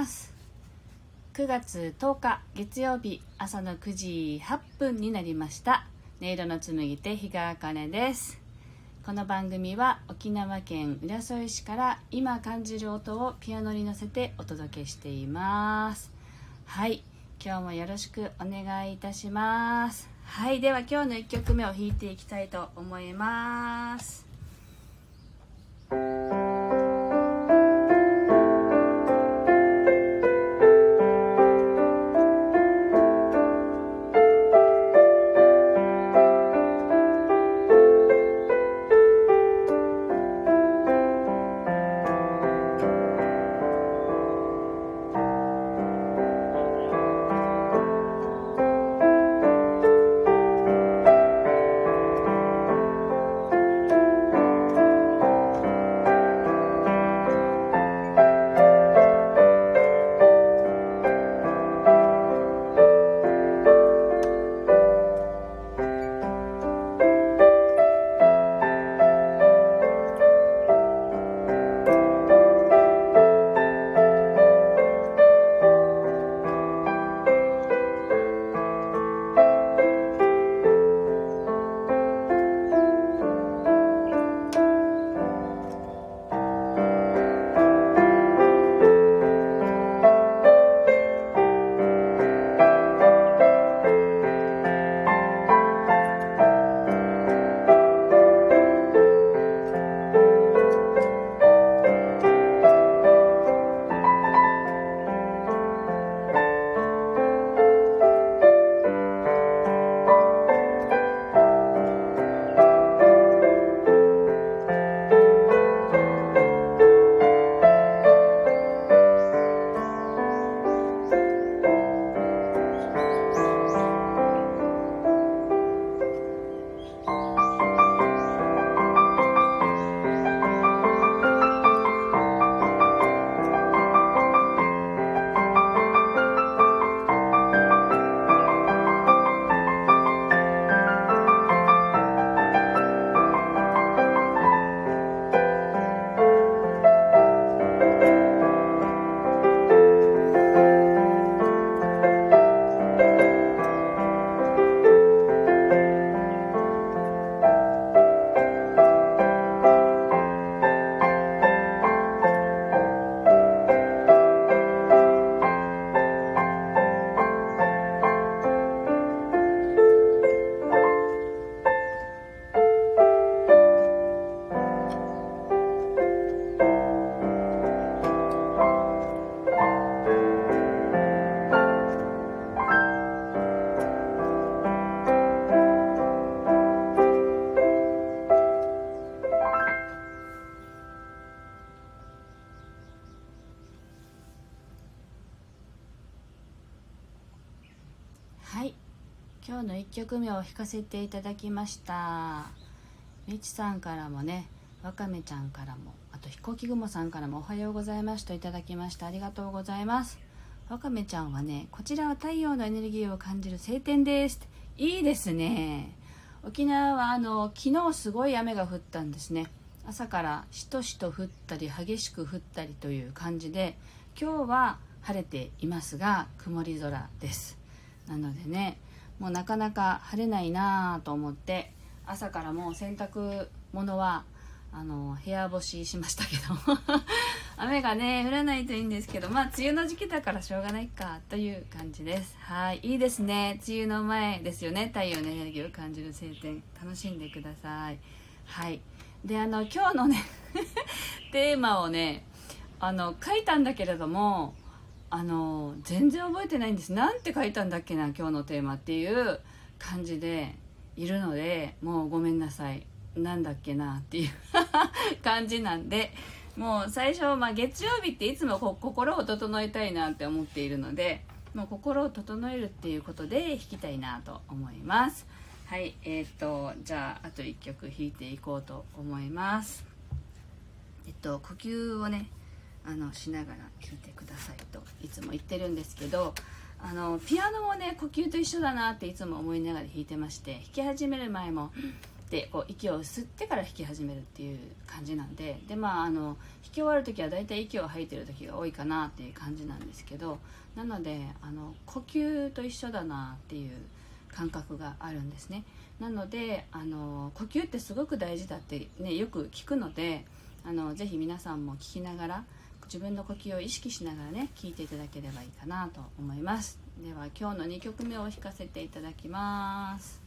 ます。9月10日月曜日朝の9時8分になりました。音色の紡ぎ手日川茜です。この番組は沖縄県浦添市から今感じる音をピアノに乗せてお届けしています。はい今日もよろしくお願いいたします。はいでは今日の1曲目を弾いていきたいと思います。今日の1曲目を弾かせていただきました。みちさんからもねわかめちゃんからもあと飛行機雲さんからもおはようございますといただきました。ありがとうございます。わかめちゃんはねこちらは太陽のエネルギーを感じる晴天です。いいですね。沖縄はあの昨日すごい雨が降ったんですね。朝からしとしと降ったり激しく降ったりという感じで今日は晴れていますが曇り空です。なのでねもうなかなか晴れないなと思って朝からもう洗濯物はあの部屋干ししましたけど 雨がね降らないといいんですけどまあ梅雨の時期だからしょうがないかという感じです。はいいいですね。梅雨の前ですよね。太陽のエネルギーを感じる晴天楽しんでください。はい。であの今日のね テーマをねあの書いたんだけれどもあの全然覚えてないんです。なんて書いたんだっけな今日のテーマっていう感じでいるのでもうごめんなさい。なんだっけなっていう感じなんでもう最初、まあ、月曜日っていつも心を整えたいなって思っているのでもう心を整えるっていうことで弾きたいなと思います。はいえー、っとじゃああと1曲弾いていこうと思います。えっと呼吸をねあのしながら弾いてくださいといつも言ってるんですけどあのピアノもね呼吸と一緒だなっていつも思いながら弾いてまして弾き始める前もってこう息を吸ってから弾き始めるっていう感じなんででまああの弾き終わる時は大体息を吐いてる時が多いかなっていう感じなんですけどなのであの呼吸と一緒だなっていう感覚があるんですね。なのであの呼吸ってすごく大事だってねよく聞くのであのぜひ皆さんも聞きながら自分の呼吸を意識しながらね聞いていただければいいかなと思います。では今日の2曲目を弾かせていただきます。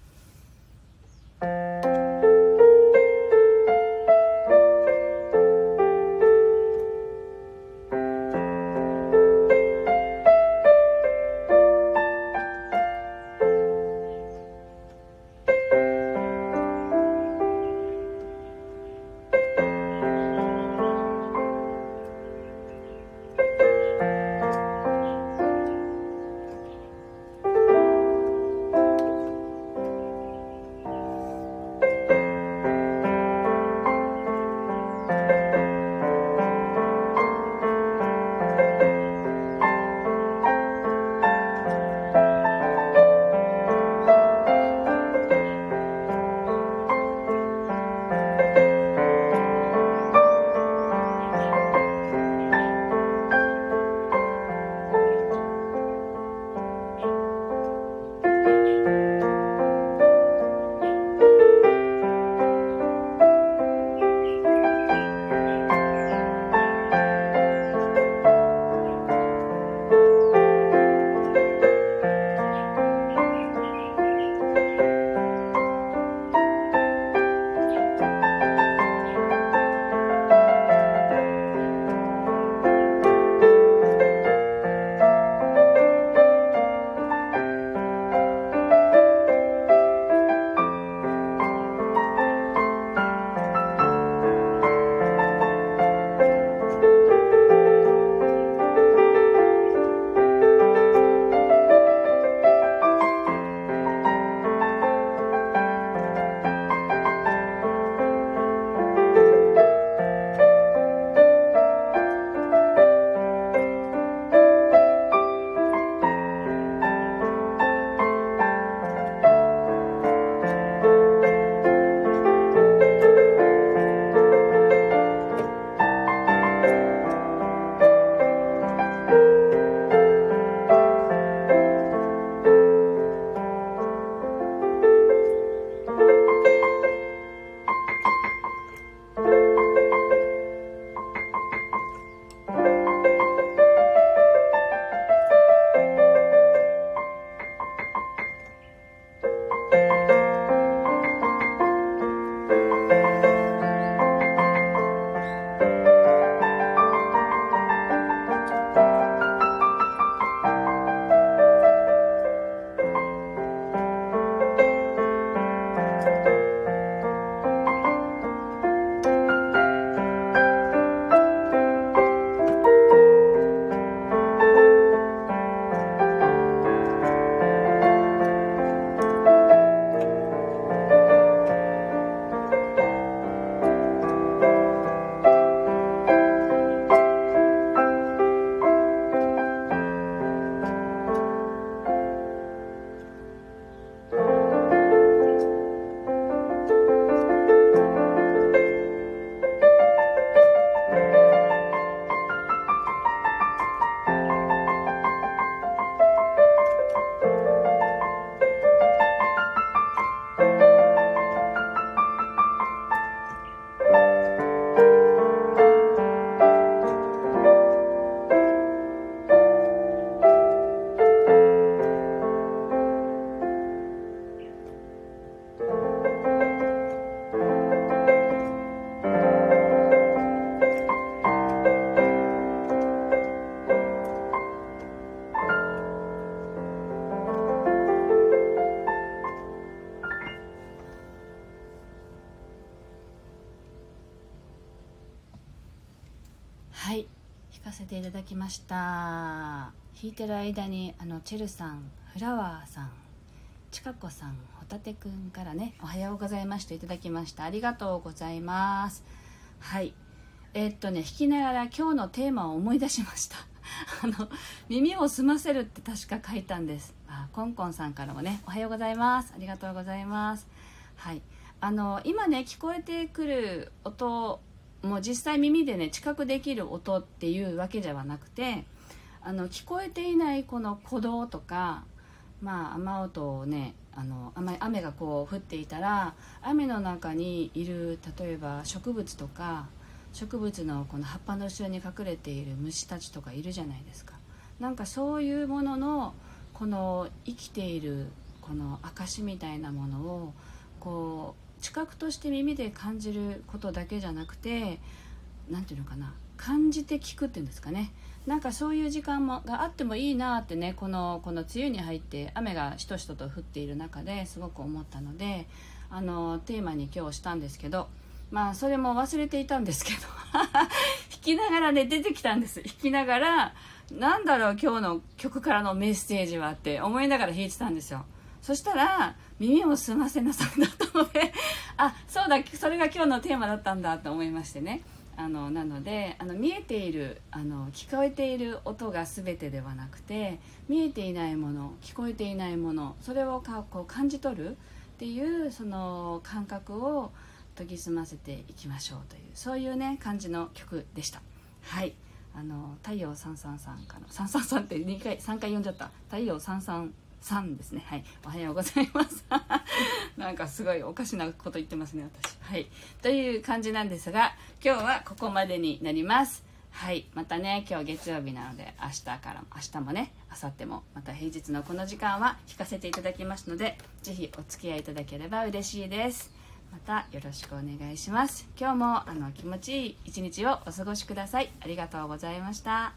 かせていただきました。弾いてる間にあのチェルさんフラワーさんちかこさんホタテくんからねおはようございましたいただきました。ありがとうございます。はい。えー、っとね弾きながら今日のテーマを思い出しました。あの耳を澄ませるって確か書いたんです。あコンコンさんからもねおはようございます。ありがとうございます。はい。あの今ね聞こえてくる音もう実際耳でね知覚できる音っていうわけではなくてあの聞こえていないこの鼓動とかまあ雨音をねあの雨雨がこう降っていたら雨の中にいる例えば植物とか植物のこの葉っぱの後ろに隠れている虫たちとかいるじゃないですか。なんかそういうもののこの生きているこの証みたいなものをこう知覚として耳で感じることだけじゃなくて何て言うのかな感じて聞くっていうんですかね。なんかそういう時間もがあってもいいなってねこのこの梅雨に入って雨がしとしとと降っている中ですごく思ったのであのテーマに今日したんですけどまあそれも忘れていたんですけど 弾きながらね出てきたんです。弾きながらなんだろう今日の曲からのメッセージはって思いながら弾いてたんですよ。そしたら耳を澄ませなさいだったのであそうだそれが今日のテーマだったんだと思いましてね。あのなのであの見えているあの聞こえている音が全てではなくて見えていないもの聞こえていないものそれをかこう感じ取るっていうその感覚を研ぎ澄ませていきましょうというそういうね感じの曲でした。はい。あの太陽333かな333って2回3回読んじゃった。太陽333ですね。はい。おはようございます。なんかすごいおかしなこと言ってますね私。はい。という感じなんですが今日はここまでになります。はい。またね今日月曜日なので明日から明日もね明後日もまた平日のこの時間は弾かせていただきますので是非お付き合いいただければ嬉しいです。またよろしくお願いします。今日もあの気持ちいい一日をお過ごしください。ありがとうございました。